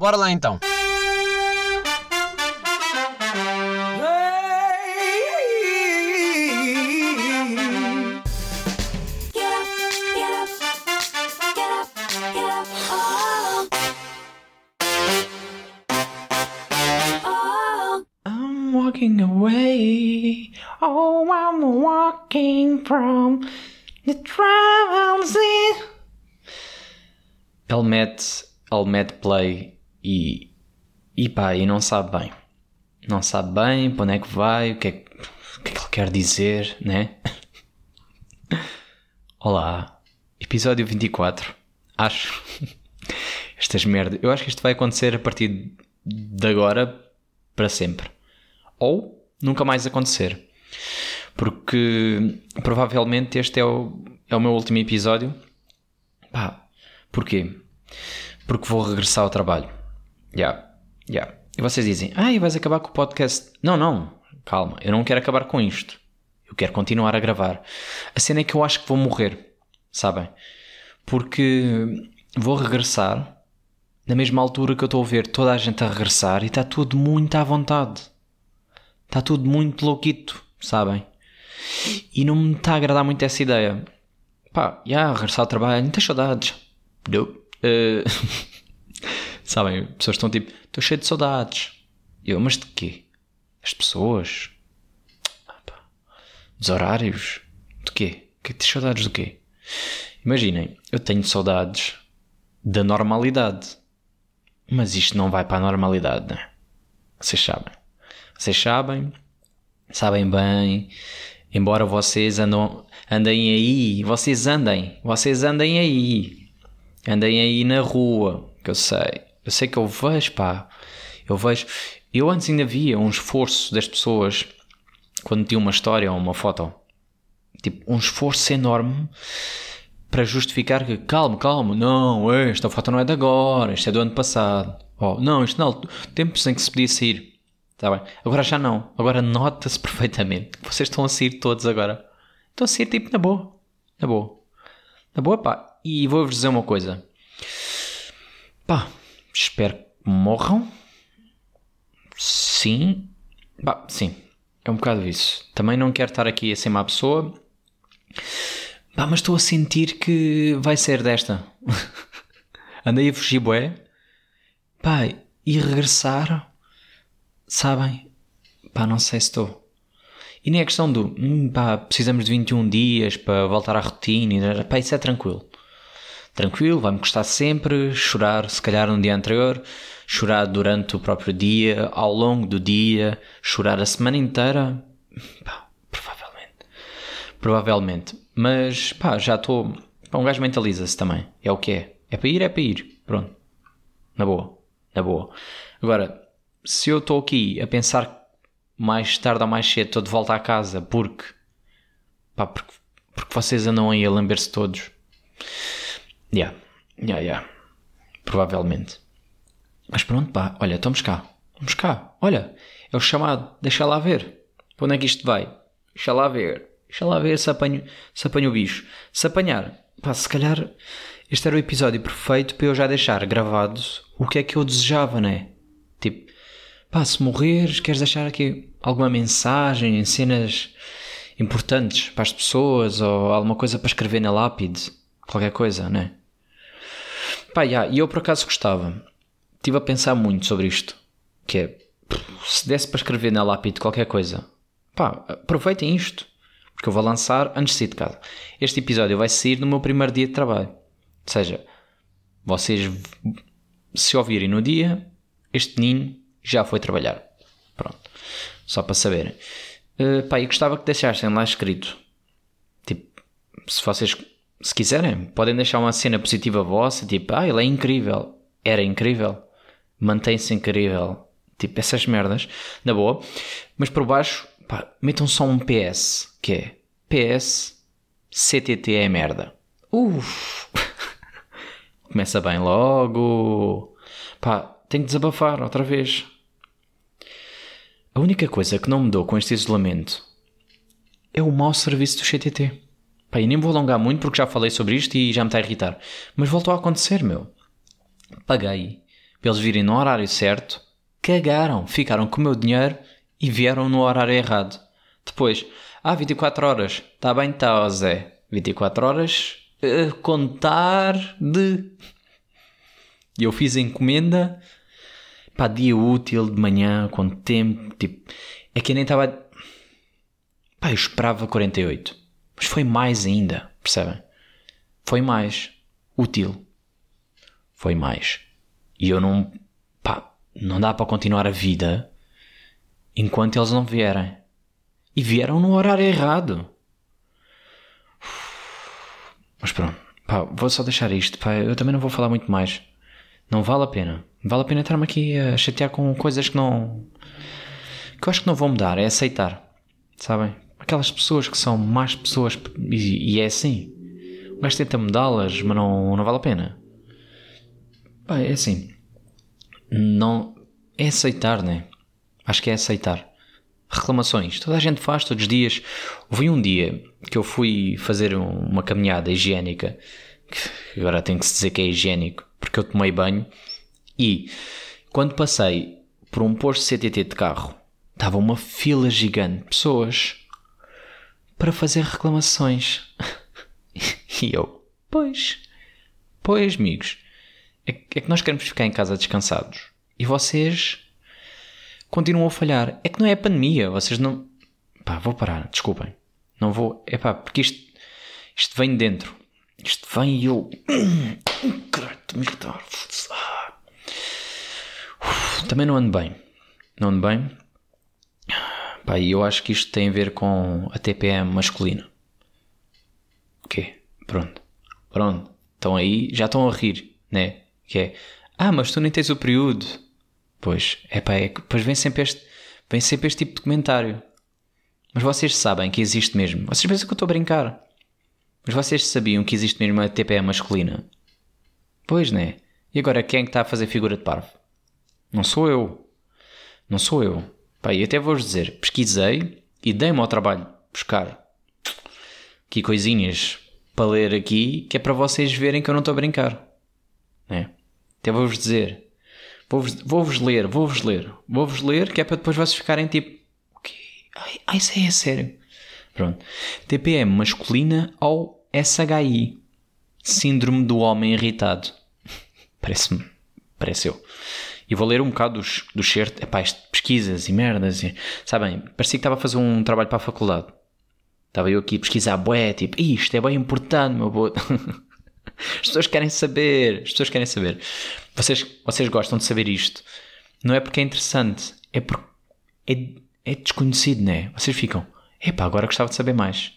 Bora lá então. I'm walking away. Oh, I'm walking from the travels in. Ele mete, ele mete play e, e pá, e não sabe bem. Não sabe bem para onde é que vai, o que é, o que, é que ele quer dizer, né? Olá, episódio 24. Acho. Estas merdas. Eu acho que isto vai acontecer a partir de agora para sempre. Ou nunca mais acontecer. Porque provavelmente este é o, é o meu último episódio. Pá, porquê? Porque vou regressar ao trabalho. Já, já. E vocês dizem, ah, e vais acabar com o podcast? Não, não, calma, eu não quero acabar com isto. Eu quero continuar a gravar. A cena é que eu acho que vou morrer, sabem? Porque vou regressar na mesma altura que eu estou a ver toda a gente a regressar e está tudo muito à vontade. Está tudo muito louquito, sabem? E não me está a agradar muito essa ideia. Pá, já, regressar ao trabalho, não tens saudades? Não. Eh, sabem, as pessoas estão tipo, estou cheio de saudades. Eu, mas de quê? As pessoas? Ah. Dos horários? De quê? Que tens saudades do quê? Imaginem, eu tenho saudades da normalidade. Mas isto não vai para a normalidade, né? Vocês sabem. Vocês sabem, sabem bem. Embora vocês andam, andem aí, vocês andem, vocês andem aí. Andem aí na rua, que eu sei. Eu sei que eu vejo, pá. Eu vejo. Eu antes ainda via um esforço das pessoas quando tinha uma história ou uma foto. Tipo, um esforço enorme para justificar que, calma, calma, não, esta foto não é de agora, isto é do ano passado. Oh, não, isto não, tempos em que se podia sair. Tá bem. Agora já não. Agora nota-se perfeitamente que vocês estão a sair todos agora. Estão a sair tipo na boa. Na boa. Na boa, pá. E vou-vos dizer uma coisa. Pá, espero que morram. Sim. Pá, sim. É um bocado isso. Também não quero estar aqui a ser má pessoa. Pá, mas estou a sentir que vai ser desta. Andei a fugir, bué. Pá, e regressar, sabem? Pá, não sei se estou. E nem a questão do, hum, pá, precisamos de 21 dias para voltar à rotina. Pá, isso é tranquilo. Tranquilo, vai-me custar sempre chorar, se calhar no dia anterior, chorar durante o próprio dia, ao longo do dia, chorar a semana inteira. Pá, provavelmente. Provavelmente. Mas, pá, já estou. Um gajo mentaliza-se também. É o que é. É para ir, é para ir. Pronto. Na boa. Na boa. Agora, se eu estou aqui a pensar que mais tarde ou mais cedo estou de volta à casa porque. pá, porque, porque vocês andam aí a lamber-se todos. Ya. Ya, ya. Provavelmente. Mas pronto, pá. Olha, estamos cá. Vamos cá. Olha, é o chamado. Deixa lá ver. Para onde é que isto vai? Deixa lá ver. Deixa lá ver se apanho, se apanho o bicho. Se apanhar, pá, se calhar este era o episódio perfeito para eu já deixar gravado o que é que eu desejava, né? Tipo, pá, se morreres, queres deixar aqui alguma mensagem, cenas importantes para as pessoas ou alguma coisa para escrever na lápide, qualquer coisa, né? Pá, yeah, e eu por acaso gostava. Estive a pensar muito sobre isto. Que é, se desse para escrever na lápide qualquer coisa, pá, aproveitem isto. Porque eu vou lançar antes de sair de casa. Este episódio vai sair no meu primeiro dia de trabalho. Ou seja, vocês, se ouvirem no dia, este menino já foi trabalhar. Pronto. Só para saberem. Uh, pá, eu gostava que deixassem lá escrito. Tipo, se vocês, se quiserem, podem deixar uma cena positiva vossa. Tipo, ah, ele é incrível. Era incrível. Mantém-se incrível. Tipo, essas merdas. Na boa. Mas por baixo, pá, metam só um PS. Que é PS CTT é merda. Uff. Começa bem logo. Pá, tenho que desabafar outra vez. A única coisa que não mudou com este isolamento é o mau serviço do CTT. Pá, e nem vou alongar muito porque já falei sobre isto e já me está a irritar. Mas voltou a acontecer, meu. Paguei para eles virem no horário certo, cagaram, ficaram com o meu dinheiro e vieram no horário errado. Depois, ah, 24 horas, está bem, está, Zé. 24 horas, uh, contar de. Eu fiz a encomenda, pá, dia útil, de manhã, com tempo, tipo. É que eu nem estava. Pá, eu esperava 48. Mas foi mais ainda, percebem? Foi mais útil. Foi mais. E eu não. pá, não dá para continuar a vida enquanto eles não vierem. E vieram no horário errado. Mas pronto, pá, vou só deixar isto, pá, eu também não vou falar muito mais. Não vale a pena. Vale a pena estar-me aqui a chatear com coisas que não. que eu acho que não vão mudar, é aceitar. Sabem? Aquelas pessoas que são más pessoas e, e é assim. O gajo tenta mudá-las, mas não, não vale a pena. É assim. Não. É aceitar, né? Acho que é aceitar. Reclamações. Toda a gente faz todos os dias. Houve um dia que eu fui fazer uma caminhada higiênica. Agora tem que se dizer que é higiênico, porque eu tomei banho. E quando passei por um posto CTT de carro, estava uma fila gigante de pessoas para fazer reclamações. e eu, pois, pois, amigos é, é que nós queremos ficar em casa descansados e vocês continuam a falhar. É que não é a pandemia, vocês não. Pá, vou parar, desculpem. Não vou. É pá, porque isto, isto vem dentro. Isto vem e eu. Irritar. Também não ando bem. Não ando bem. Pá, e eu acho que isto tem a ver com a TPM masculina. O quê? Pronto. Pronto. Estão aí, já estão a rir, né? Que é, ah, mas tu nem tens o período. Pois, epá, é que vem sempre este, vem sempre este tipo de comentário. Mas vocês sabem que existe mesmo. Vocês pensam que eu estou a brincar. Mas vocês sabiam que existe mesmo a TPE masculina? Pois, né? E agora quem é que está a fazer figura de parvo? Não sou eu. Não sou eu. Pá, e até vou-vos dizer, pesquisei e dei-me ao trabalho buscar aqui coisinhas para ler aqui, que é para vocês verem que eu não estou a brincar. Né? Até vou-vos dizer. Vou-vos vou ler, vou-vos ler. Vou-vos ler, que é para depois vocês ficarem tipo. Okay. Ai, ai, isso aí é sério. Pronto. TPM masculina ou SHI. Síndrome do homem irritado. Parece-me. Parece eu. E vou ler um bocado dos, dos certos. Epá, isto, pesquisas e merdas. E, sabem, parecia que estava a fazer um trabalho para a faculdade. Estava eu aqui a pesquisar, bué, tipo, isto é bem importante, meu boa. As pessoas querem saber. As pessoas querem saber. Vocês, vocês gostam de saber isto. Não é porque é interessante. É porque é, é desconhecido, né? Vocês ficam. Epá, agora gostava de saber mais.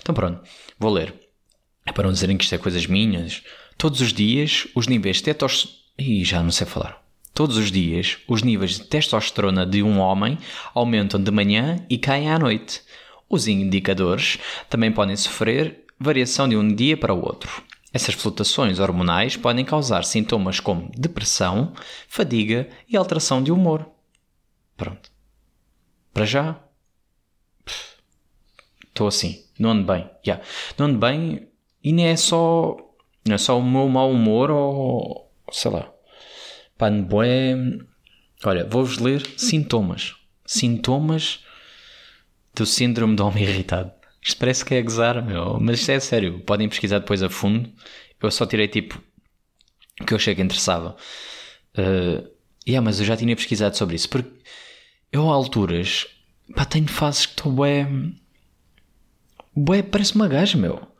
Então pronto. Vou ler. É para não dizerem que isto é coisas minhas. Todos os dias, os níveis testosterona... Ih, já não sei falar. Todos os dias, os níveis de testosterona de um homem aumentam de manhã e caem à noite. Os indicadores também podem sofrer variação de um dia para o outro. Essas flutuações hormonais podem causar sintomas como depressão, fadiga e alteração de humor. Pronto. Para já, estou assim. Não ando bem. Yeah. Não ando bem e nem é só, não é só o meu mau humor ou sei lá. Pá, é... Olha, vou-vos ler sintomas. Sintomas do síndrome do homem irritado. Isto parece que é gozar, meu. Mas isto é sério. Podem pesquisar depois a fundo. Eu só tirei tipo o que eu achei que interessava. Uh, yeah, mas eu já tinha pesquisado sobre isso. Porque eu, a alturas, pá, tenho fases que estou bué. bué, parece uma gaja, meu.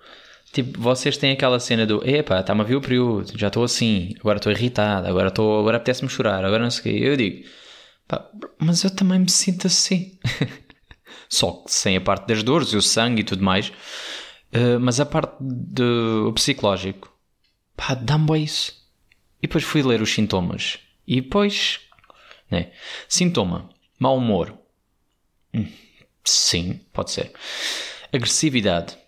Tipo, vocês têm aquela cena do epá, está-me a ver o período, já estou assim, agora estou irritado, agora estou, agora apetece-me chorar, agora não sei o quê. Eu digo, pá, mas eu também me sinto assim. só que sem a parte das dores e o sangue e tudo mais. Uh, mas a parte do psicológico, pá, dá-me isso. E depois fui ler os sintomas. E depois, né? Sintoma: mau humor. Hum, sim, pode ser. Agressividade.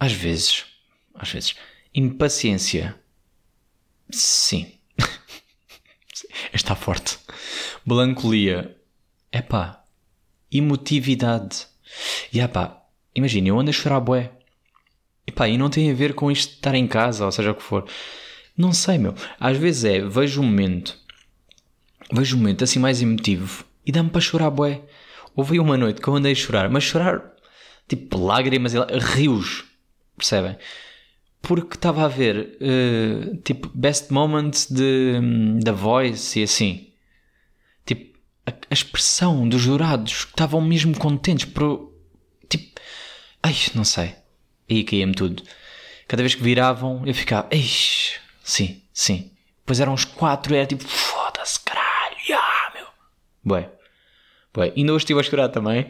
Às vezes. Às vezes. Impaciência. Sim. Está forte. Melancolia. Epá, emotividade. E ah pá, imagina, eu ando a chorar bué. E pá, e não tem a ver com isto de estar em casa, ou seja o que for. Não sei, meu. Às vezes é, vejo um momento vejo um momento assim mais emotivo e dá-me para chorar, bué. Houve uma noite que eu andei a chorar, mas chorar tipo lágrimas e rios, percebem? Porque estava a ver uh, tipo best moments de da Voice e assim. Tipo, a, a expressão dos jurados estavam mesmo contentes por tipo, ai, não sei. Aí caía-me tudo. Cada vez que viravam, eu ficava, eixe, sim, sim. Depois eram os quatro era tipo, foda-se, caralho, yeah, meu. Bué, bué. Ainda hoje estive a chorar também.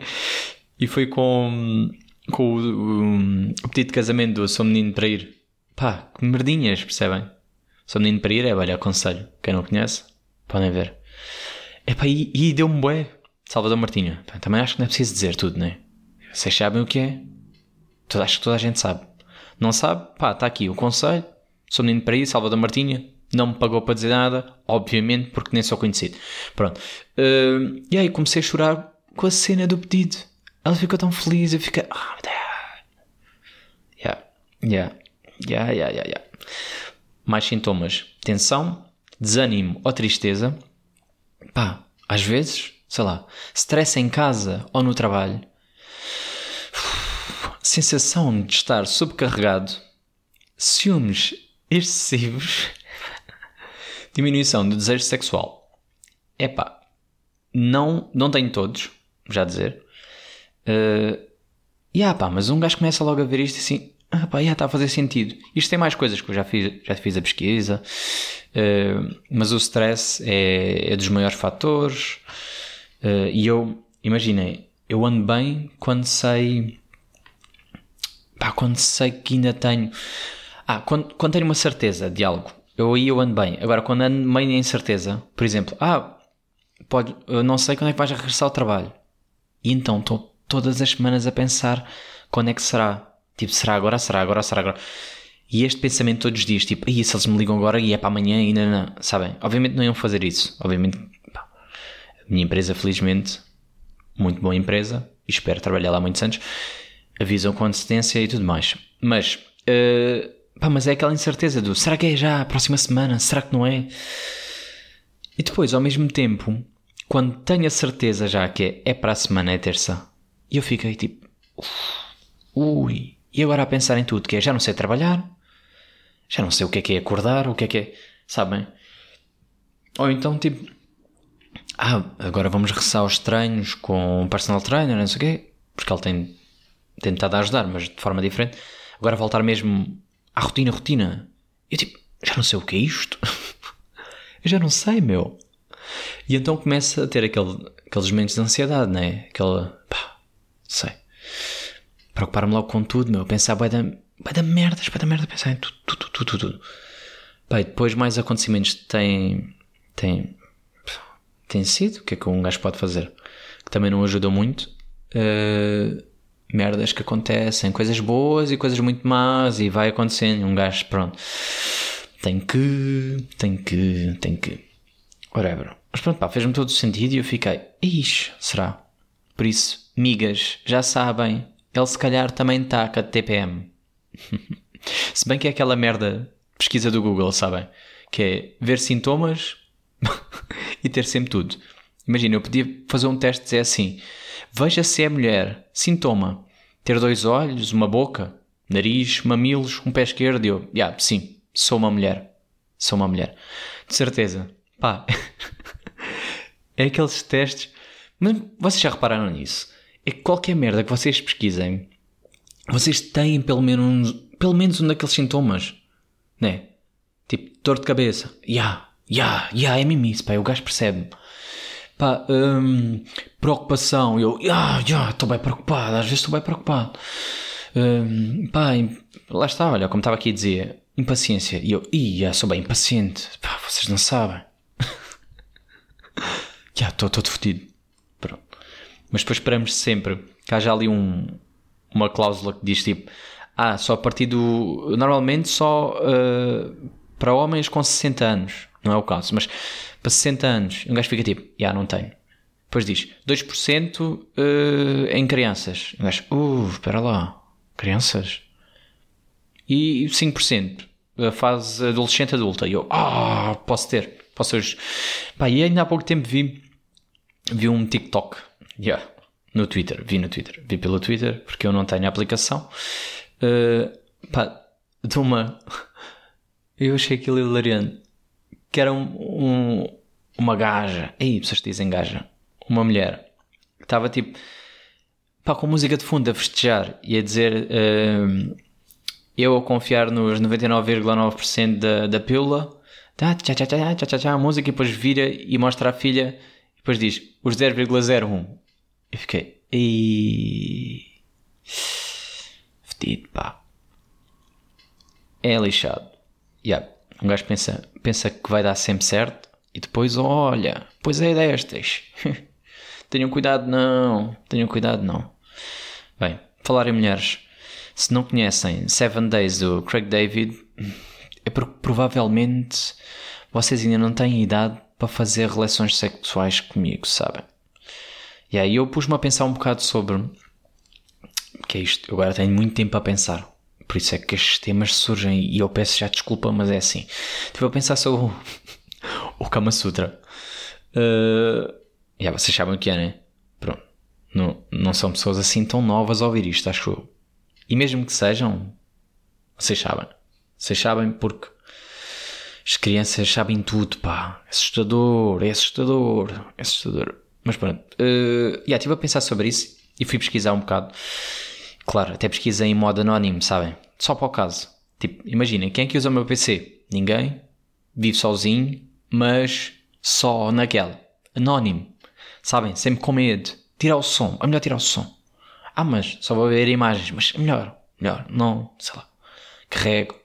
E foi com, com o, o, o pedido de casamento do Sou Menino para ir. Pá, que merdinhas, percebem? Sou Menino para ir é, olha, aconselho. Quem não conhece, podem ver. Epá, e, e deu-me bué. Salvador Martinha. Também acho que não é preciso dizer tudo, né? Vocês sabem o que é? Acho que toda a gente sabe. Não sabe? Pá, está aqui o conselho. Sou menino para ir, Salvador Martinha. Não me pagou para dizer nada, obviamente, porque nem sou conhecido. Pronto. Uh, e aí comecei a chorar com a cena do pedido. Ela ficou tão feliz, eu fiquei. Ah, oh, yeah. yeah, yeah, yeah, yeah, yeah. Mais sintomas: tensão, desânimo ou tristeza. Pá, às vezes, sei lá, stress em casa ou no trabalho sensação de estar subcarregado, ciúmes excessivos, diminuição do desejo sexual. Epá, não, não tenho todos, já dizer. Uh, yeah, pá, mas um gajo começa logo a ver isto assim, ah pá, yeah, está a fazer sentido. Isto tem mais coisas que eu já fiz, já fiz a pesquisa, uh, mas o stress é, é dos maiores fatores. Uh, e eu, imaginem, eu ando bem quando sei Pá, quando sei que ainda tenho. Ah, quando, quando tenho uma certeza de algo, eu aí eu ando bem. Agora, quando ando meio em incerteza, por exemplo, ah, pode, eu não sei quando é que vais regressar ao trabalho. E então estou todas as semanas a pensar quando é que será. Tipo, será agora, será agora, será agora. E este pensamento todos os dias, tipo, e se eles me ligam agora e é para amanhã e ainda não, sabem? Obviamente não iam fazer isso. Obviamente, pá, minha empresa, felizmente, muito boa empresa, e espero trabalhar lá muitos anos avisam com antecedência e tudo mais. Mas, uh, pá, mas é aquela incerteza do será que é já a próxima semana? Será que não é? E depois, ao mesmo tempo, quando tenho a certeza já que é, é para a semana, é terça, e eu fiquei tipo, ui, e agora a pensar em tudo, que é já não sei trabalhar, já não sei o que é que é acordar, o que é que é, sabem? Ou então tipo, ah, agora vamos regressar aos treinos com o personal trainer, não sei o quê, porque ele tem tentado ajudar, mas de forma diferente. Agora voltar mesmo à rotina, rotina. Eu tipo, já não sei o que é isto. eu já não sei, meu. E então começa a ter aquele, aqueles momentos de ansiedade, né? Aquela, pá, sei. Preocupar-me logo com tudo, meu. Pensar, vai dar, vai dar merdas, vai dar merda, pensar em tudo, tudo, tudo, tudo. tudo. Pá, depois mais acontecimentos têm, têm, têm sido, o que é que um gajo pode fazer? Que também não ajudou muito. Uh, merdas que acontecem, coisas boas e coisas muito más, e vai acontecendo. Um gajo, pronto, tem que, tem que, tem que, whatever. Mas pronto, pá, fez-me todo o sentido e eu fiquei, ixi, será? Por isso, migas, já sabem, ele se calhar também taca TPM. se bem que é aquela merda pesquisa do Google, sabem? Que é ver sintomas e ter sempre tudo. Imagina, eu podia fazer um teste e dizer assim: veja se é mulher, sintoma, ter dois olhos, uma boca, nariz, mamilos, um pé esquerdo. E eu, yeah, sim, sou uma mulher. Sou uma mulher. De certeza. Pá. é aqueles testes. Mas vocês já repararam nisso? É que qualquer merda que vocês pesquisem, vocês têm pelo menos, pelo menos um daqueles sintomas. Né? Tipo, dor de cabeça. Ya, ya, ya, é mesmo isso, pá. O gajo percebe pá, hum, preocupação. Eu, ah, já, estou bem preocupado, às vezes estou bem preocupado. Hum, pá, lá está, olha, como estava aqui a dizer, impaciência. E eu, ia, sou bem impaciente. Pá, vocês não sabem. já, estou todo fodido. Mas depois esperamos sempre que haja ali um, uma cláusula que diz tipo, ah, só a partir do. Normalmente só uh, para homens com 60 anos, não é o caso, mas para 60 anos, um gajo fica tipo, já yeah, não tenho. Depois diz 2% uh, eh, em crianças. Um gajo, uh, espera lá, crianças. E 5% a fase adolescente adulta. E eu, ah, posso ter. Vocês... Pá, e ainda há pouco tempo vi, vi um TikTok. Yeah. No Twitter. Vi no Twitter. Vi pelo Twitter, porque eu não tenho a aplicação. Uh, pá, de uma... Eu achei aquilo hilariante. Que era um, um uma gaja. Aí, pessoas dizem gaja. Uma mulher. Que estava tipo... Pá, com música de fundo a festejar e a dizer... Uh, eu a confiar nos 99,9% da, da pílula tá, tchá, tchá, tchá, tchá, tchá, tchá, música e depois vira e mostra à filha e depois diz os 0,01 e fiquei e fedido pá é lixado yeah. um gajo pensa, pensa que vai dar sempre certo e depois olha pois é destas tenham cuidado não tenham cuidado não bem, falar em mulheres se não conhecem Seven Days do Craig David é porque provavelmente vocês ainda não têm idade para fazer relações sexuais comigo, sabem? E aí eu pus-me a pensar um bocado sobre que é isto. Eu agora tenho muito tempo a pensar. Por isso é que estes temas surgem e eu peço já desculpa, mas é assim. Estive a pensar sobre o, o Kama Sutra. Uh, já vocês sabem o que é, né? Pronto. Não, não são pessoas assim tão novas a ouvir isto, acho eu. E mesmo que sejam, vocês sabem. Vocês sabem porque as crianças sabem tudo, pá. É assustador, é assustador, é assustador. Mas pronto, uh, yeah, estive a pensar sobre isso e fui pesquisar um bocado. Claro, até pesquisei em modo anónimo, sabem? Só para o caso. Tipo, imaginem, quem é que usa o meu PC? Ninguém. Vive sozinho, mas só naquela. Anónimo. Sabem? Sempre com medo. Tirar o som. É melhor tirar o som. Ah, mas só vou ver imagens. Mas é melhor. Melhor. Não, sei lá. Carrego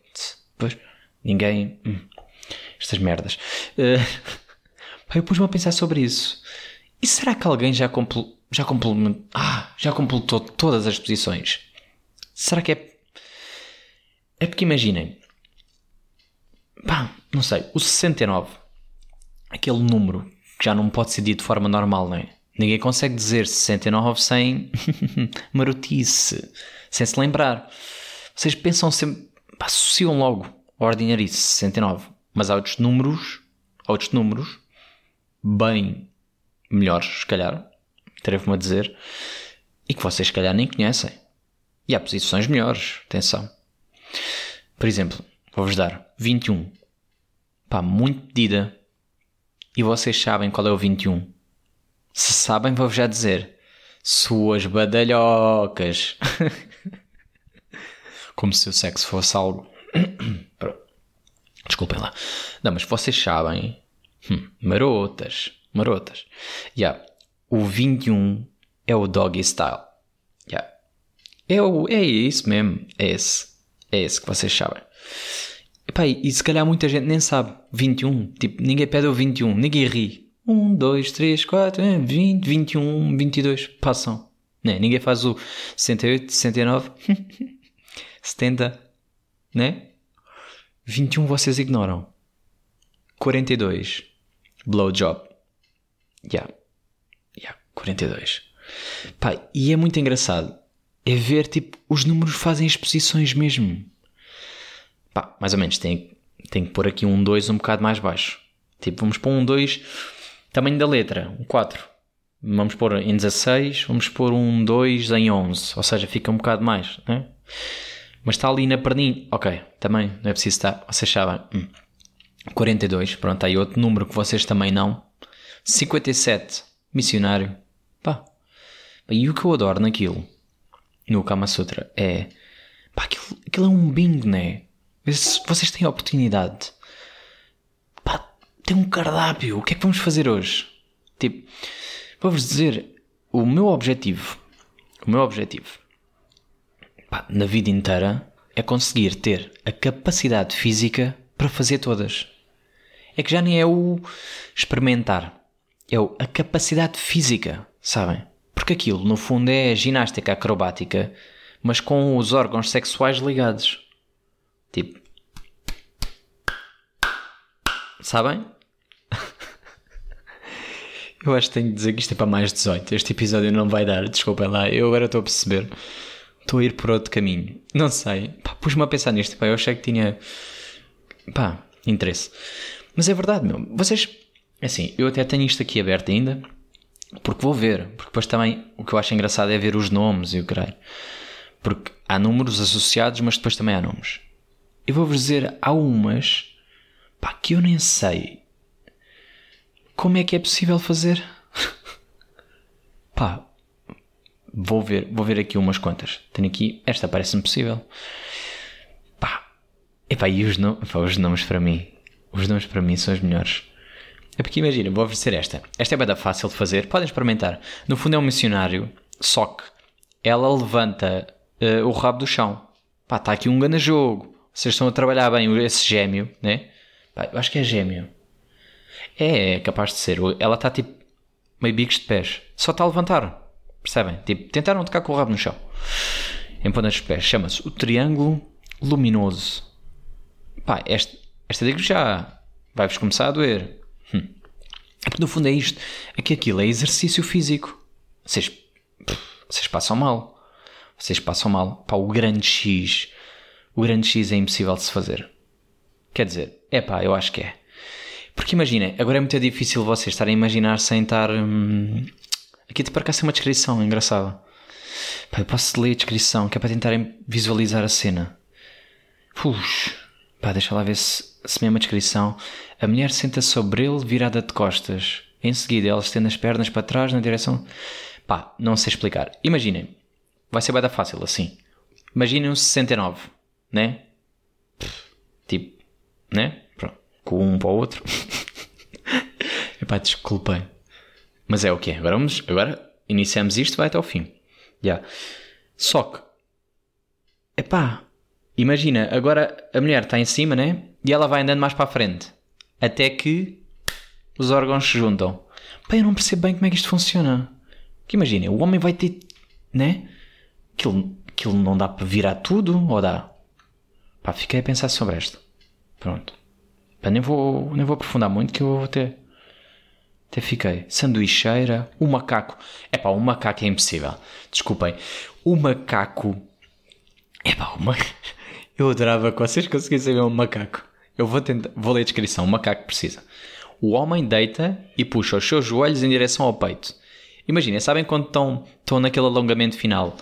Pois, ninguém. Hum, estas merdas. Uh, eu pus-me a pensar sobre isso. E será que alguém já, compl já, complementou, ah, já completou todas as posições? Será que é. É porque imaginem. Pá, não sei. O 69. Aquele número que já não pode ser dito de forma normal, não é? Ninguém consegue dizer 69 sem marotice, sem se lembrar. Vocês pensam sempre pá, associam logo Ordinary 69. Mas há outros números, outros números, bem melhores, se calhar, atrevo-me a dizer, e que vocês, se calhar, nem conhecem. E há posições melhores, atenção. Por exemplo, vou-vos dar 21. Pá, muito medida. E vocês sabem qual é o 21. Se sabem, vou-vos já dizer. Suas badalhocas. como se o sexo fosse algo. Desculpem lá. Não, mas vocês sabem. Hum, marotas. Marotas. Yeah. O 21 é o doggy style. Yeah. É, o, é isso mesmo. É esse. É esse que vocês sabem. Epá, e se calhar muita gente nem sabe. 21. Tipo, ninguém pede o 21. Ninguém ri. 1, 2, 3, 4, 20, 21, 22. Passam. Né? Ninguém faz o 68, 69. 70, né? 21 vocês ignoram. 42. Blowjob. Yeah. Yeah, 42. Pá, e é muito engraçado. É ver, tipo, os números fazem as posições mesmo. Pá, mais ou menos, tem, tem que pôr aqui um 2 um bocado mais baixo. Tipo, vamos pôr um 2, tamanho da letra, um 4. Vamos pôr em 16, vamos pôr um 2 em 11. Ou seja, fica um bocado mais, né? Mas está ali na perninha. Ok, também não é preciso estar. Vocês sabem. Hum. 42, pronto, aí outro número que vocês também não. 57, missionário. Pá. E o que eu adoro naquilo, no Kama Sutra, é. Pá, aquilo, aquilo é um bingo, né? Vocês têm a oportunidade. Pá, tem um cardápio. O que é que vamos fazer hoje? Tipo, vou-vos dizer, o meu objetivo. O meu objetivo pá, na vida inteira é conseguir ter a capacidade física para fazer todas. É que já nem é o experimentar, é a capacidade física, sabem? Porque aquilo, no fundo, é ginástica acrobática, mas com os órgãos sexuais ligados. Tipo. Sabem? Eu acho que tenho de dizer que isto é para mais 18. Este episódio não vai dar, desculpem lá, eu agora estou a perceber estou a ir por outro caminho. Não sei. Pus-me a pensar nisto. Pá, eu achei que tinha. Pá, interesse. Mas é verdade, meu. Vocês. Assim, eu até tenho isto aqui aberto ainda. Porque vou ver. Porque depois também o que eu acho engraçado é ver os nomes e o creio. Porque há números associados, mas depois também há nomes. Eu vou-vos dizer, há umas pá, que eu nem sei como é que é possível fazer. pá, vou ver, vou ver aqui umas quantas. Tenho aqui, esta parece-me possível. Pá, epá, e os, no, pá, os nomes para mim, os nomes para mim são os melhores. É porque imagina, vou oferecer esta. Esta é bem fácil de fazer, podem experimentar. No fundo é um missionário, só que ela levanta uh, o rabo do chão. Pá, está aqui um grande jogo. Vocês estão a trabalhar bem esse gêmeo, né? Pá, eu acho que é gêmeo. É, é capaz de ser. Ela está tipo meio bicos de pés. Só está a levantar. Percebem? Tipo, tentaram tocar com o rabo no chão. Em pontas de pés. Chama-se o triângulo luminoso. Pá, esta, esta digo já. Vai-vos começar a doer. No fundo é isto. É que aquilo é exercício físico. Vocês, vocês passam mal. Vocês passam mal. Pá, o grande X. O grande X é impossível de se fazer. Quer dizer, é pá, eu acho que é. Porque imaginem, agora é muito difícil vocês estarem a imaginar sem estar. Hum, aqui te parece uma descrição engraçada. Pá, eu posso ler a descrição que é para tentarem visualizar a cena. Puxa, pá, deixa lá ver se, se mesmo a descrição. A mulher senta sobre ele virada de costas. Em seguida, ela estende as pernas para trás na direção. Pá, não sei explicar. Imaginem, vai ser bem fácil assim. Imaginem um 69, né? Tipo, né? Pronto. Com um para o outro. Epá, desculpem. Mas é o que é. Agora, vamos, agora iniciamos isto, vai até ao fim. Já. Yeah. Só que, epá, imagina, agora a mulher está em cima, né? E ela vai andando mais para a frente. Até que os órgãos se juntam. Pá, eu não percebo bem como é que isto funciona. Que imagina, o homem vai ter, né? Aquilo, aquilo não dá para virar tudo, ou dá? Pá, fiquei a pensar sobre isto. Pronto. Pá, nem vou, nem vou aprofundar muito que eu vou até... Até fiquei. Sanduicheira, o macaco. É pá, o macaco é impossível. Desculpem. O macaco... É pá, o macaco... Eu adorava que vocês conseguissem ver um macaco. Eu vou, tentar, vou ler a descrição. O macaco precisa. O homem deita e puxa os seus joelhos em direção ao peito. Imaginem, sabem quando estão, estão naquele alongamento final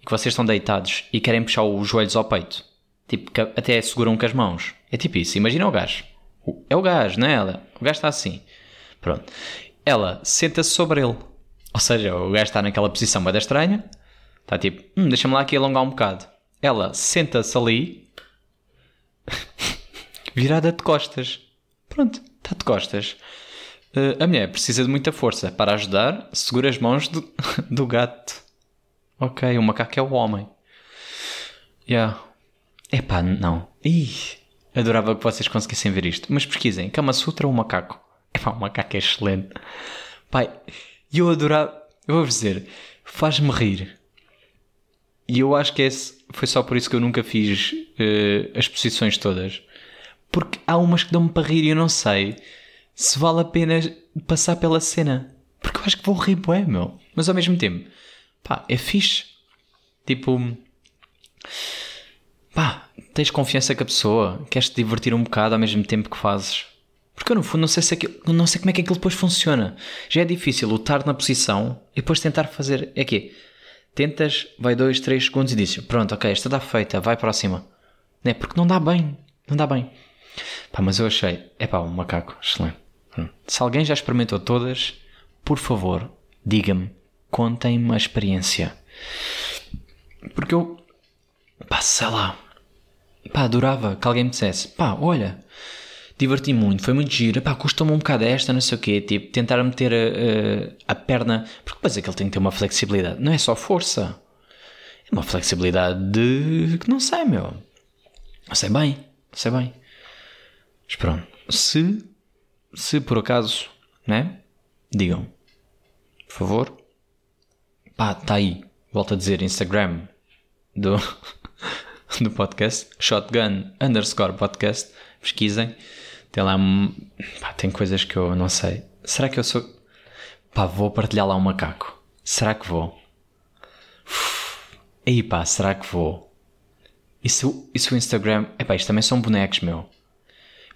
e que vocês estão deitados e querem puxar os joelhos ao peito? Tipo, até seguram com as mãos. É tipo isso. Imagina o gajo. É o gajo, não é ela? O gajo está assim. Pronto. Ela senta-se sobre ele. Ou seja, o gajo está naquela posição bem estranha. Está tipo, hum, deixa-me lá aqui alongar um bocado. Ela senta-se ali. Virada de costas. Pronto, está de costas. Uh, a mulher precisa de muita força para ajudar. Segura as mãos do, do gato. Ok, o macaco é o homem. Yeah. Epá, não. Ih, adorava que vocês conseguissem ver isto. Mas pesquisem, Kama Sutra ou macaco? Epá, o macaco é excelente. Pai, eu adorava... Eu vou dizer, faz-me rir. E eu acho que esse foi só por isso que eu nunca fiz uh, as posições todas. Porque há umas que dão-me para rir e eu não sei se vale a pena passar pela cena. Porque eu acho que vou rir bué, meu. Mas ao mesmo tempo, pá, é fixe. Tipo pá, tens confiança com a pessoa, queres te divertir um bocado ao mesmo tempo que fazes. Porque eu, no fundo, não sei, se aquilo, não sei como é que aquilo depois funciona. Já é difícil lutar na posição e depois tentar fazer. É que tentas, vai 2, 3 segundos e dizes: Pronto, ok, esta está feita, vai para cima. Não é? Porque não dá bem. Não dá bem. Pá, mas eu achei, é pá, um macaco, excelente. Se alguém já experimentou todas, por favor, diga-me, contem-me a experiência. Porque eu, pá, sei lá, pá, adorava que alguém me dissesse, pá, olha, diverti muito, foi muito giro, pá, custa-me um bocado esta, não sei o quê, tipo, tentar meter a, a, a perna, porque depois aquele tem que ter uma flexibilidade, não é só força, é uma flexibilidade de, que não sei, meu, não sei bem, não sei bem. Mas pronto, se, se por acaso, né, digam, por favor, pá, está aí, volto a dizer, Instagram do... do podcast, shotgun underscore podcast, pesquisem. Tem lá, pá, tem coisas que eu não sei. Será que eu sou. Pá, vou partilhar lá um macaco. Será que vou? Aí pá, será que vou? Isso, isso o Instagram. Epá, isto também são bonecos, meu.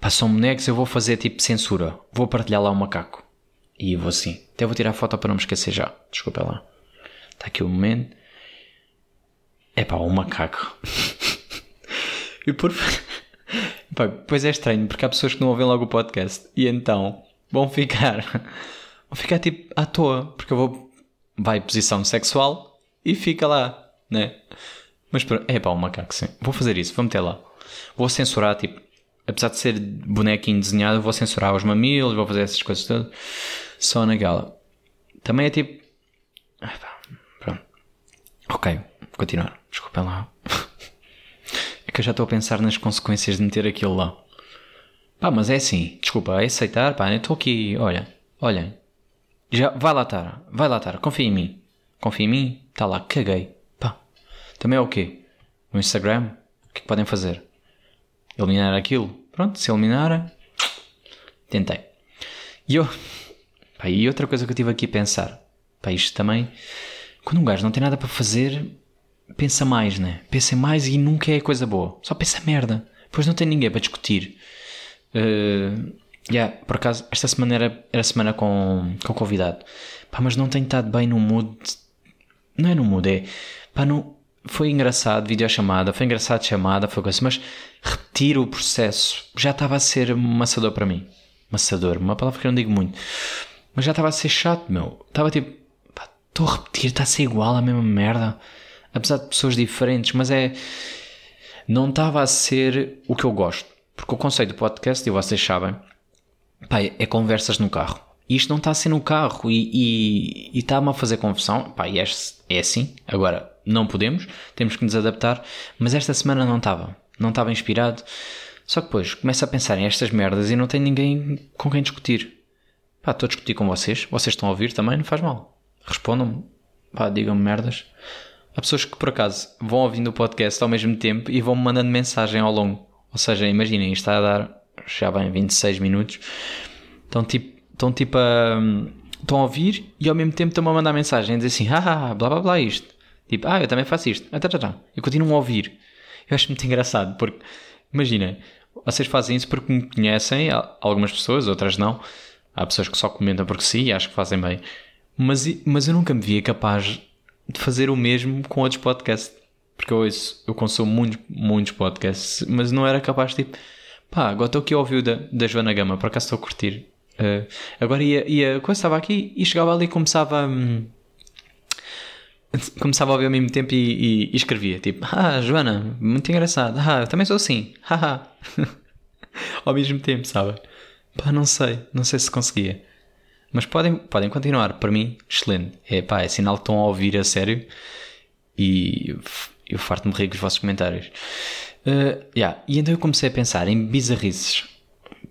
Pá, são bonecos, eu vou fazer tipo censura. Vou partilhar lá o macaco. E vou assim. Até vou tirar a foto para não me esquecer já. Desculpa lá. Está aqui o momento. É pá, o macaco. e por. Pá, pois é estranho, porque há pessoas que não ouvem logo o podcast. E então vão ficar. Vão ficar tipo à toa. Porque eu vou. Vai posição sexual e fica lá, né? Mas é pá, o macaco, sim. Vou fazer isso, vou meter lá. Vou censurar, tipo, apesar de ser bonequinho desenhado, vou censurar os mamilos, vou fazer essas coisas todas. Só naquela. Também é tipo. Pronto. Ok, continuar. Desculpem lá. É que eu já estou a pensar nas consequências de meter aquilo lá. Pá, mas é assim. Desculpa, é aceitar. Pá, eu estou aqui. Olha, olhem. Já, vai lá estar. Vai lá estar. Confia em mim. Confia em mim. Está lá. Caguei. Pá. Também é o quê? No Instagram? O que é que podem fazer? Eliminar aquilo? Pronto, se eliminarem. Tentei. E eu. Pá, e outra coisa que eu tive aqui a pensar. Pá, isto também. Quando um gajo não tem nada para fazer, pensa mais, né? Pensa mais e nunca é coisa boa. Só pensa merda. Depois não tem ninguém para discutir. Uh, yeah, por acaso, esta semana era, era semana com, com convidado. Pá, mas não tenho estado bem no mood. Não é no mood, é. Pá, não, foi engraçado, videochamada, foi engraçado chamada, foi coisa, mas repetir o processo já estava a ser maçador para mim. Maçador, uma palavra que eu não digo muito. Mas já estava a ser chato, meu. Estava tipo, estou a repetir, está a ser igual a mesma merda apesar de pessoas diferentes, mas é. Não estava a ser o que eu gosto. Porque o conceito do podcast, e vocês sabem, pá, é conversas no carro. E isto não está a ser no carro e, está-me a fazer confusão. Pá, é, é assim. Agora, não podemos, temos que nos adaptar. Mas esta semana não estava. Não estava inspirado. Só que depois começo a pensar em estas merdas e não tenho ninguém com quem discutir. Pá, estou a discutir com vocês. Vocês estão a ouvir também, não faz mal. Respondam-me. Pá, digam-me merdas. Há pessoas que por acaso vão ouvindo o podcast ao mesmo tempo e vão me mandando mensagem ao longo. Ou seja, imaginem, está a dar já bem 26 minutos. Estão tipo, estão tipo a. Estão a ouvir e ao mesmo tempo estão a mandar mensagem a dizer assim, ah, blá blá blá isto. Tipo, ah, eu também faço isto. Ah, tá, tá, tá. Eu continuo a ouvir. Eu acho muito engraçado porque, imagina, vocês fazem isso porque me conhecem, algumas pessoas, outras não. Há pessoas que só comentam porque sim e acho que fazem bem. Mas, mas eu nunca me via capaz de fazer o mesmo com outros podcasts. Porque eu, ouço, eu consumo muitos, muitos podcasts, mas não era capaz de tipo, pá, agora estou aqui a ouvir o da, da Joana Gama, por acaso estou a curtir. Uh, agora ia, ia, quando estava aqui e chegava ali e começava. Hum, começava a ouvir ao mesmo tempo e, e, e, escrevia tipo, ah, Joana, muito engraçado, ah, eu também sou assim, haha, ao mesmo tempo, sabe? Pá, não sei, não sei se conseguia. Mas podem, podem continuar, para mim, excelente. É pá, é sinal que estão a ouvir a sério e eu farto-me rir com os vossos comentários. Uh, yeah. E então eu comecei a pensar em bizarrices.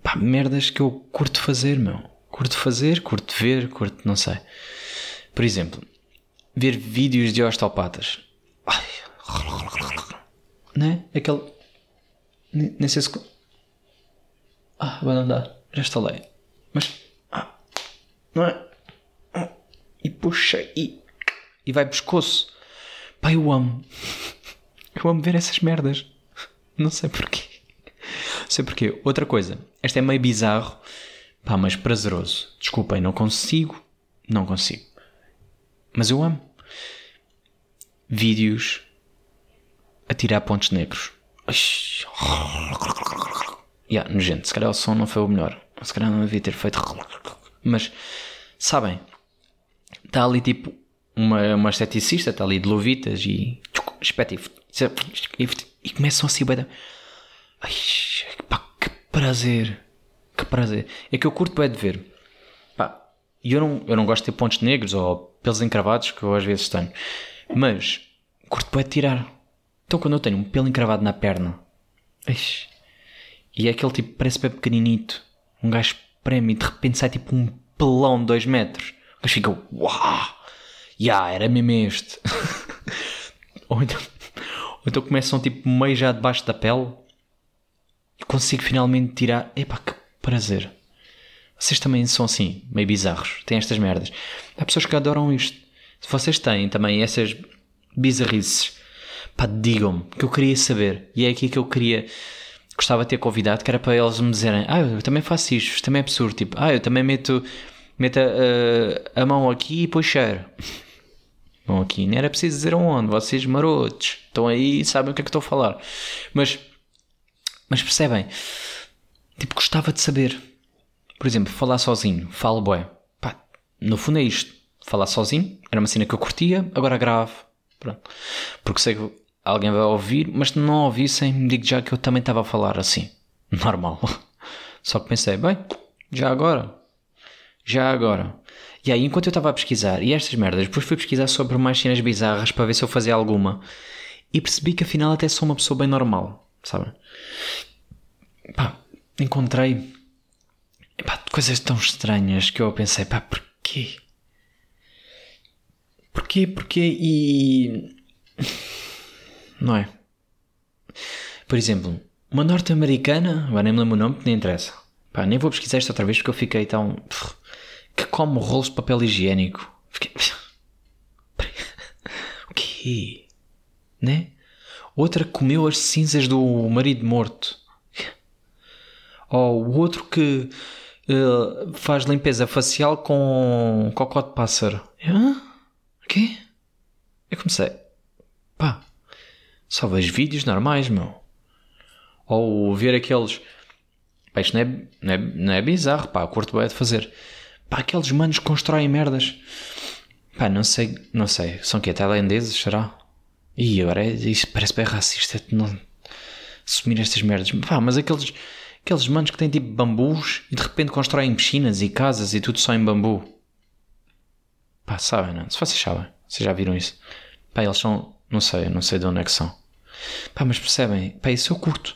Pá, merdas que eu curto fazer, meu. Curto fazer, curto ver, curto não sei. Por exemplo, ver vídeos de osteopatas. Ai. Né? Aquele. Nem sei se. Ah, vai não dar. Já instalei. Mas não é? E puxa e, e vai pescoço. Pá, eu amo. Eu amo ver essas merdas. Não sei porquê. Não sei porquê. Outra coisa. Esta é meio bizarro. Pá, mas prazeroso. Desculpem, não consigo. Não consigo. Mas eu amo. Vídeos a tirar pontos negros. Yeah, nojento. Se calhar o som não foi o melhor. Se calhar não devia ter feito. Mas sabem, está ali tipo uma, uma esteticista, está ali de luvitas e espeta e, e começam assim. Ai, pá, que prazer, que prazer. É que eu curto bem de ver. Pá, eu não, eu não gosto de ter pontos negros ou pelos encravados que eu às vezes tenho, mas curto bem de tirar. Então quando eu tenho um pelo encravado na perna, ai, e é aquele tipo, parece bem pequeninito, um gajo prémio e de repente sai tipo um pelão de 2 metros. Mas fica, uau, yeah, era mesmo este. ou, então, ou então começam tipo meio já debaixo da pele e consigo finalmente tirar. Epá, que prazer. Vocês também são assim, meio bizarros, têm estas merdas. Há pessoas que adoram isto. Se vocês têm também essas bizarrices, pá, digam-me, que eu queria saber. E é aqui que eu queria gostava de ter convidado, que era para eles me dizerem: Ah, eu também faço isto, isto também é absurdo. Tipo, ah, eu também meto, meto a, a mão aqui e depois cheiro. Mão aqui, não era preciso dizer aonde, vocês marotos estão aí e sabem o que é que estou a falar. Mas, mas percebem? Tipo, gostava de saber. Por exemplo, falar sozinho, falo bué. Pá, no fundo é isto. Falar sozinho, era uma cena que eu curtia, agora gravo. Pronto. Porque sei que alguém vai ouvir, mas se não ouvissem, digo já que eu também estava a falar assim. Normal. Só que pensei, bem, já agora. Já agora. E aí, enquanto eu estava a pesquisar, e estas merdas, depois fui pesquisar sobre mais cenas bizarras para ver se eu fazia alguma. E percebi que afinal até sou uma pessoa bem normal, sabe? Pá, encontrei pá, coisas tão estranhas que eu pensei, pá, porquê? Porquê, porquê e não é? Por exemplo, uma norte-americana, nem me lembro o nome, nem interessa. Pá, nem vou pesquisar isto outra vez porque eu fiquei tão. que como rolos de papel higiênico. Fiquei. o quê? Né? Outra comeu as cinzas do marido morto. Ou o outro que uh, faz limpeza facial com cocó de pássaro. Hã? Quê? Eu comecei. Pá, só vejo vídeos normais, meu. Ou ver aqueles. Pá, isto não é, não é, não é bizarro, pá, curto bem de fazer. Pá, aqueles manos que constroem merdas. Pá, não sei, não sei. São que tailandeses, será? E agora é, isto parece bem racista não assumir estas merdas. Pá, mas aqueles, aqueles manos que têm tipo bambus e de repente constroem piscinas e casas e tudo só em bambu. Pá, sabem, não? Se vocês sabem, vocês já viram isso. Pá, eles são não sei, não sei de onde é que são. Pá, mas percebem? Pá, isso eu curto.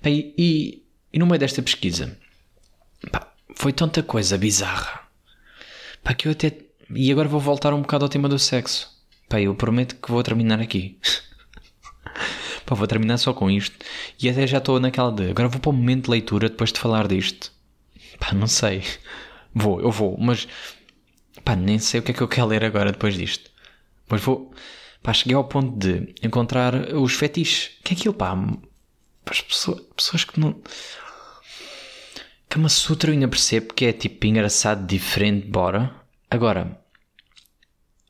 Pá, e, e, no meio desta pesquisa, pá, foi tanta coisa bizarra. Pá, que eu até. E agora vou voltar um bocado ao tema do sexo. Pá, eu prometo que vou terminar aqui. pá, vou terminar só com isto. E até já estou naquela de. Agora vou para o momento de leitura depois de falar disto. Pá, não sei. Vou, eu vou, mas. Pá, nem sei o que é que eu quero ler agora depois disto. Mas vou. Pá, cheguei ao ponto de encontrar os fetiches. Que é aquilo, pá? As pessoas, pessoas que não. Kama Sutra eu ainda percebo que é tipo engraçado, diferente, bora. Agora,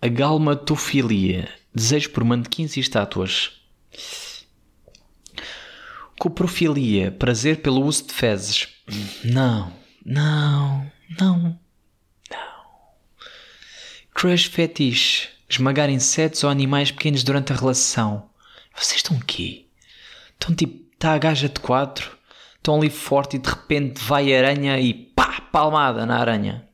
a galmatofilia, desejo por mannequins e estátuas. Coprofilia, prazer pelo uso de fezes. Não, não, não. Crush fetiche, esmagar insetos ou animais pequenos durante a relação. Vocês estão aqui? Estão tipo, está a gaja de quatro, estão ali forte e de repente vai a aranha e pá, palmada na aranha.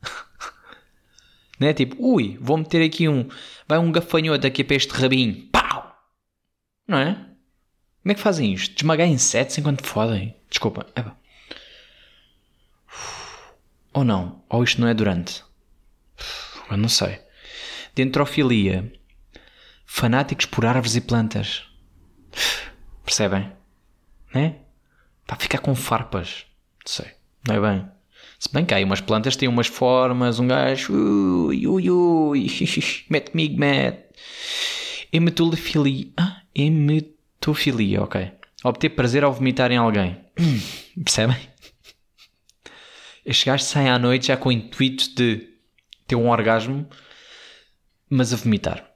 Não é tipo, ui, vou meter aqui um, vai um gafanhoto aqui para este rabinho, pau! Não é? Como é que fazem isto? Desmagar insetos enquanto fodem? Desculpa. É ou não? Ou isto não é durante? Não sei. Dentrofilia. Fanáticos por árvores e plantas. Percebem? Né? Para ficar com farpas. Não sei. Não é bem? Se bem que há umas plantas têm umas formas, um gajo. Ui, ui, ui. Mete comigo, mete. Hematofilia. Ah, hematofilia, ok. Obter prazer ao vomitar em alguém. Percebem? Estes gajos saem à noite já com o intuito de ter um orgasmo mas a vomitar.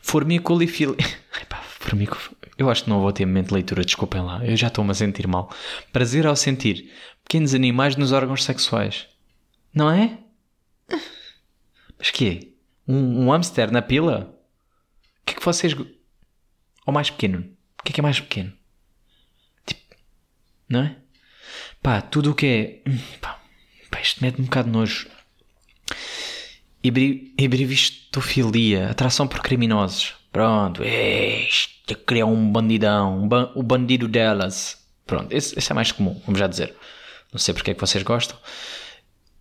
Formicolifil... Formico... Eu acho que não vou ter momento de leitura, desculpem lá. Eu já estou-me a sentir mal. Prazer ao sentir pequenos animais nos órgãos sexuais. Não é? Mas que é? Um, um hamster na pila? O que é que vocês... Ou mais pequeno? O que é que é mais pequeno? Tipo... Não é? Pá, tudo o que é... Hum, pá, pá isto mete um bocado de nojo. Hibrivistofilia, atração por criminosos. Pronto, isto criar um bandidão, um o bandido delas. Pronto, esse, esse, é mais comum, vamos já dizer. Não sei porque é que vocês gostam.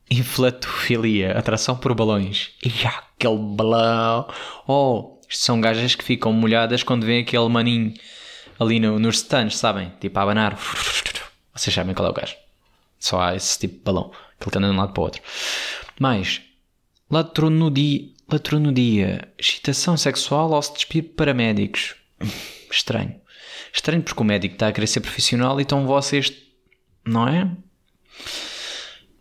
Inflatofilia, atração por balões. E aquele balão. Oh, isto são gajas que ficam molhadas quando vem aquele maninho ali no, nos stands, sabem? Tipo a abanar. Vocês sabem qual é o gajo. Só há esse tipo de balão. Que anda de um lado para o outro. Mais, Latronudia, latronudia, excitação sexual ao se despir paramédicos. Estranho. Estranho porque o médico está a querer ser profissional e estão vocês. Não é?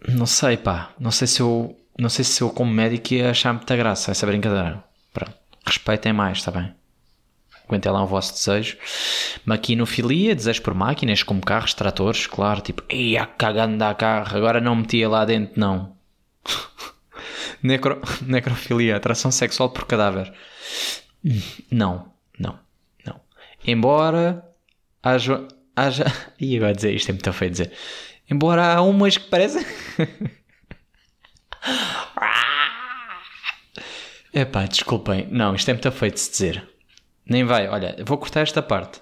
Não sei, pá. Não sei se eu. Não sei se eu, como médico, ia achar muita graça essa brincadeira. Pronto. Respeitem mais, está bem? Aguentem lá o vosso desejo. Maquinofilia, desejo por máquinas, como carros, tratores, claro. Tipo, ia cagando a carro, agora não metia lá dentro, não. Necro... Necrofilia, atração sexual por cadáver. Não, não, não. Embora haja. haja... E agora dizer isto é muito feio dizer. Embora há umas que parecem. Epá, desculpem. Não, isto é muito feio de se dizer. Nem vai. Olha, vou cortar esta parte.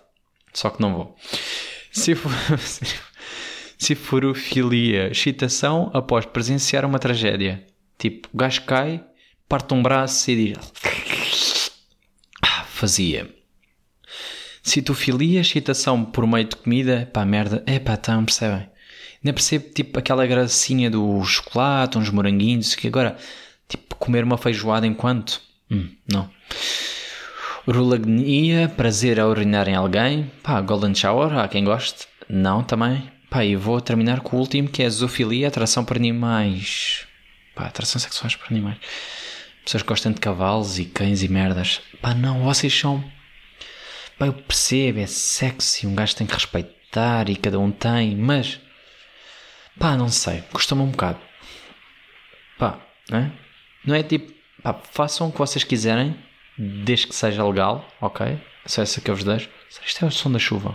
Só que não vou. Se for... Cifurofilia, excitação após presenciar uma tragédia. Tipo, o gajo cai, parte um braço e diz. Ah, fazia. Citofilia, excitação por meio de comida. Pá, merda. É pá, então, percebem? Nem percebo, tipo, aquela gracinha do chocolate, uns moranguinhos, que agora, tipo, comer uma feijoada enquanto. Hum, não. Urolagnia, prazer a urinar em alguém. Pá, golden shower, há quem goste. Não, também. Pá, e vou terminar com o último, que é zoofilia, atração por animais. Pá, atração sexuais por animais. Pessoas que gostam de cavalos e cães e merdas. Pá, não, vocês são. Pá, eu percebo, é sexy, um gajo tem que respeitar e cada um tem, mas. Pá, não sei, custa-me um bocado. Pá, não é? Não é tipo. Pá, façam o que vocês quiserem, desde que seja legal, ok? Só essa que eu vos deixo. Isto é o som da chuva.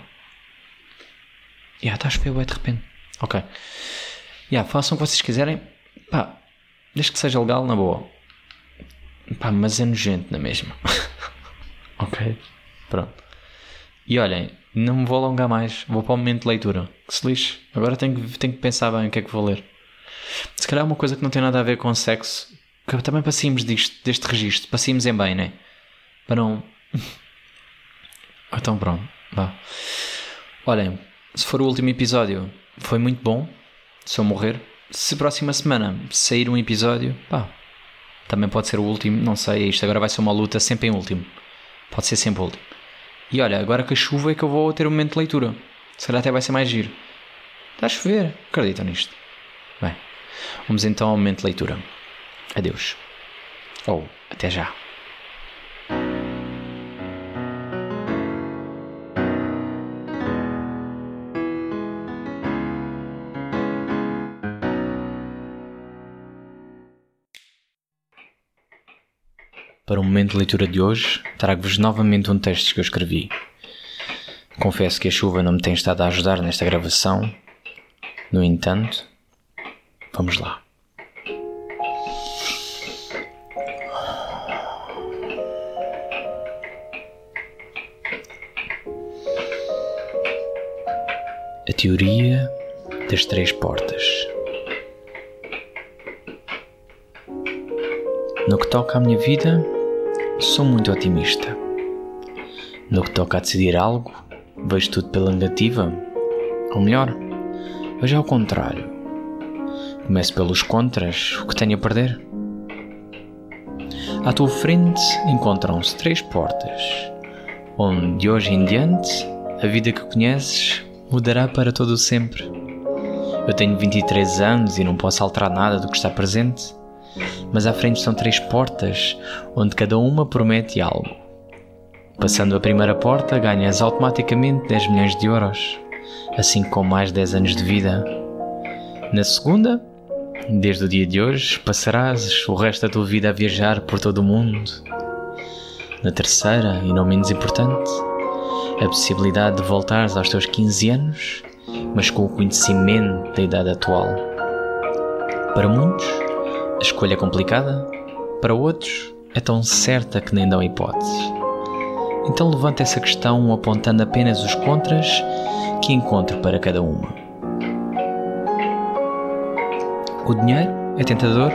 Ya, yeah, está a chover de repente. Ok. Yeah, façam o que vocês quiserem. Pá, desde que seja legal, na boa. Pá, mas é nojento na mesma. ok? Pronto. E olhem, não me vou alongar mais. Vou para o momento de leitura. Que se lixe. Agora tenho que, tenho que pensar bem o que é que vou ler. Se calhar é uma coisa que não tem nada a ver com sexo. Que também passemos disto, deste registro. Passemos em bem, né? Para não. então pronto. Vá. Olhem, se for o último episódio, foi muito bom. Se eu morrer. Se próxima semana sair um episódio, pá, também pode ser o último. Não sei, isto agora vai ser uma luta sempre em último. Pode ser sempre o último. E olha, agora com a chuva é que eu vou ter um momento de leitura. Se calhar até vai ser mais giro. Está a chover. Acreditam nisto? Bem, vamos então ao momento de leitura. Adeus. Ou oh, até já. Para o momento de leitura de hoje, trago-vos novamente um texto que eu escrevi. Confesso que a chuva não me tem estado a ajudar nesta gravação. No entanto, vamos lá. A teoria das três portas. No que toca à minha vida, Sou muito otimista. No que toca a decidir algo, vejo tudo pela negativa. Ou melhor, vejo ao contrário. Começo pelos contras, o que tenho a perder. À tua frente encontram-se três portas, onde de hoje em diante a vida que conheces mudará para todo o sempre. Eu tenho 23 anos e não posso alterar nada do que está presente mas à frente são três portas, onde cada uma promete algo. Passando a primeira porta, ganhas automaticamente 10 milhões de euros, assim como mais 10 anos de vida. Na segunda, desde o dia de hoje, passarás o resto da tua vida a viajar por todo o mundo. Na terceira, e não menos importante, a possibilidade de voltares aos teus 15 anos, mas com o conhecimento da idade atual. Para muitos, a escolha é complicada, para outros é tão certa que nem dão hipóteses. Então levanta essa questão apontando apenas os contras que encontro para cada uma. O dinheiro é tentador?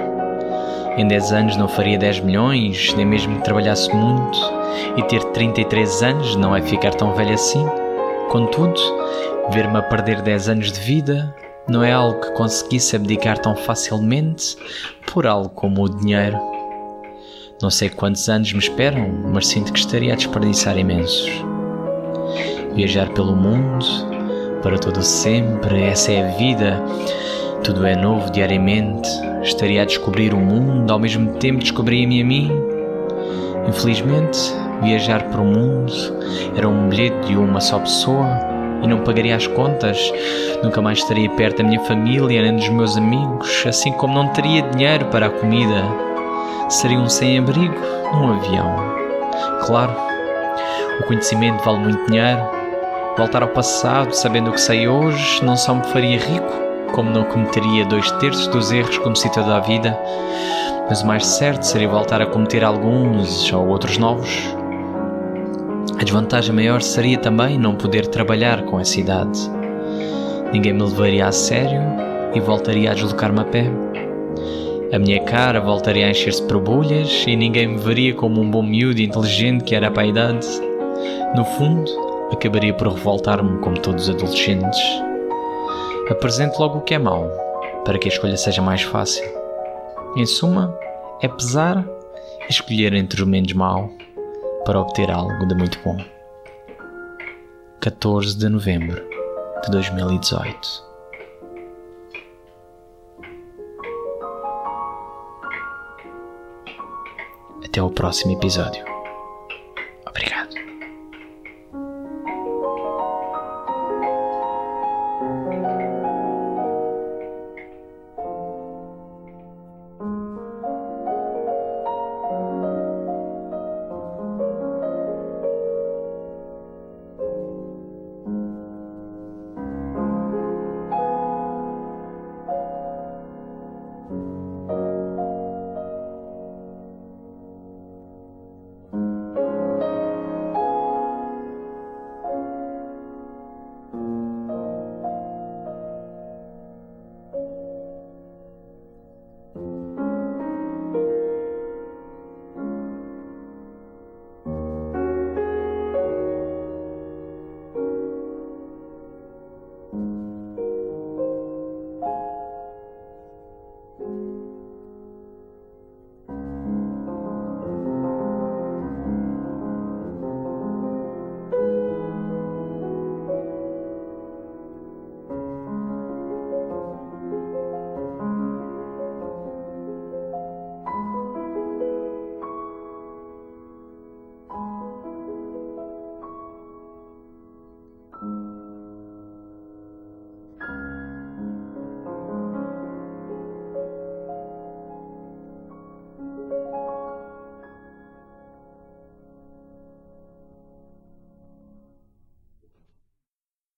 Em 10 anos não faria 10 milhões, nem mesmo trabalhasse muito, e ter 33 anos não é ficar tão velho assim. Contudo, ver-me a perder 10 anos de vida não é algo que conseguisse abdicar tão facilmente por algo como o dinheiro. Não sei quantos anos me esperam, mas sinto que estaria a desperdiçar imensos. viajar pelo mundo para todo sempre, essa é a vida. Tudo é novo diariamente. Estaria a descobrir o mundo, ao mesmo tempo descobria-me a mim. Infelizmente, viajar para o mundo era um bilhete de uma só pessoa e não pagaria as contas. Nunca mais estaria perto da minha família nem dos meus amigos, assim como não teria dinheiro para a comida. Seria um sem-abrigo num avião. Claro, o conhecimento vale muito dinheiro. Voltar ao passado, sabendo o que sei hoje, não só me faria rico, como não cometeria dois terços dos erros como cita da vida, mas o mais certo seria voltar a cometer alguns ou outros novos. A desvantagem maior seria também não poder trabalhar com essa idade. Ninguém me levaria a sério e voltaria a deslocar-me a pé. A minha cara voltaria a encher-se por bolhas e ninguém me veria como um bom miúdo inteligente que era para a idade. No fundo, acabaria por revoltar-me como todos os adolescentes. Apresento logo o que é mau, para que a escolha seja mais fácil. Em suma, é pesar escolher entre o menos mau para obter algo de muito bom. 14 de novembro de 2018 Até ao próximo episódio.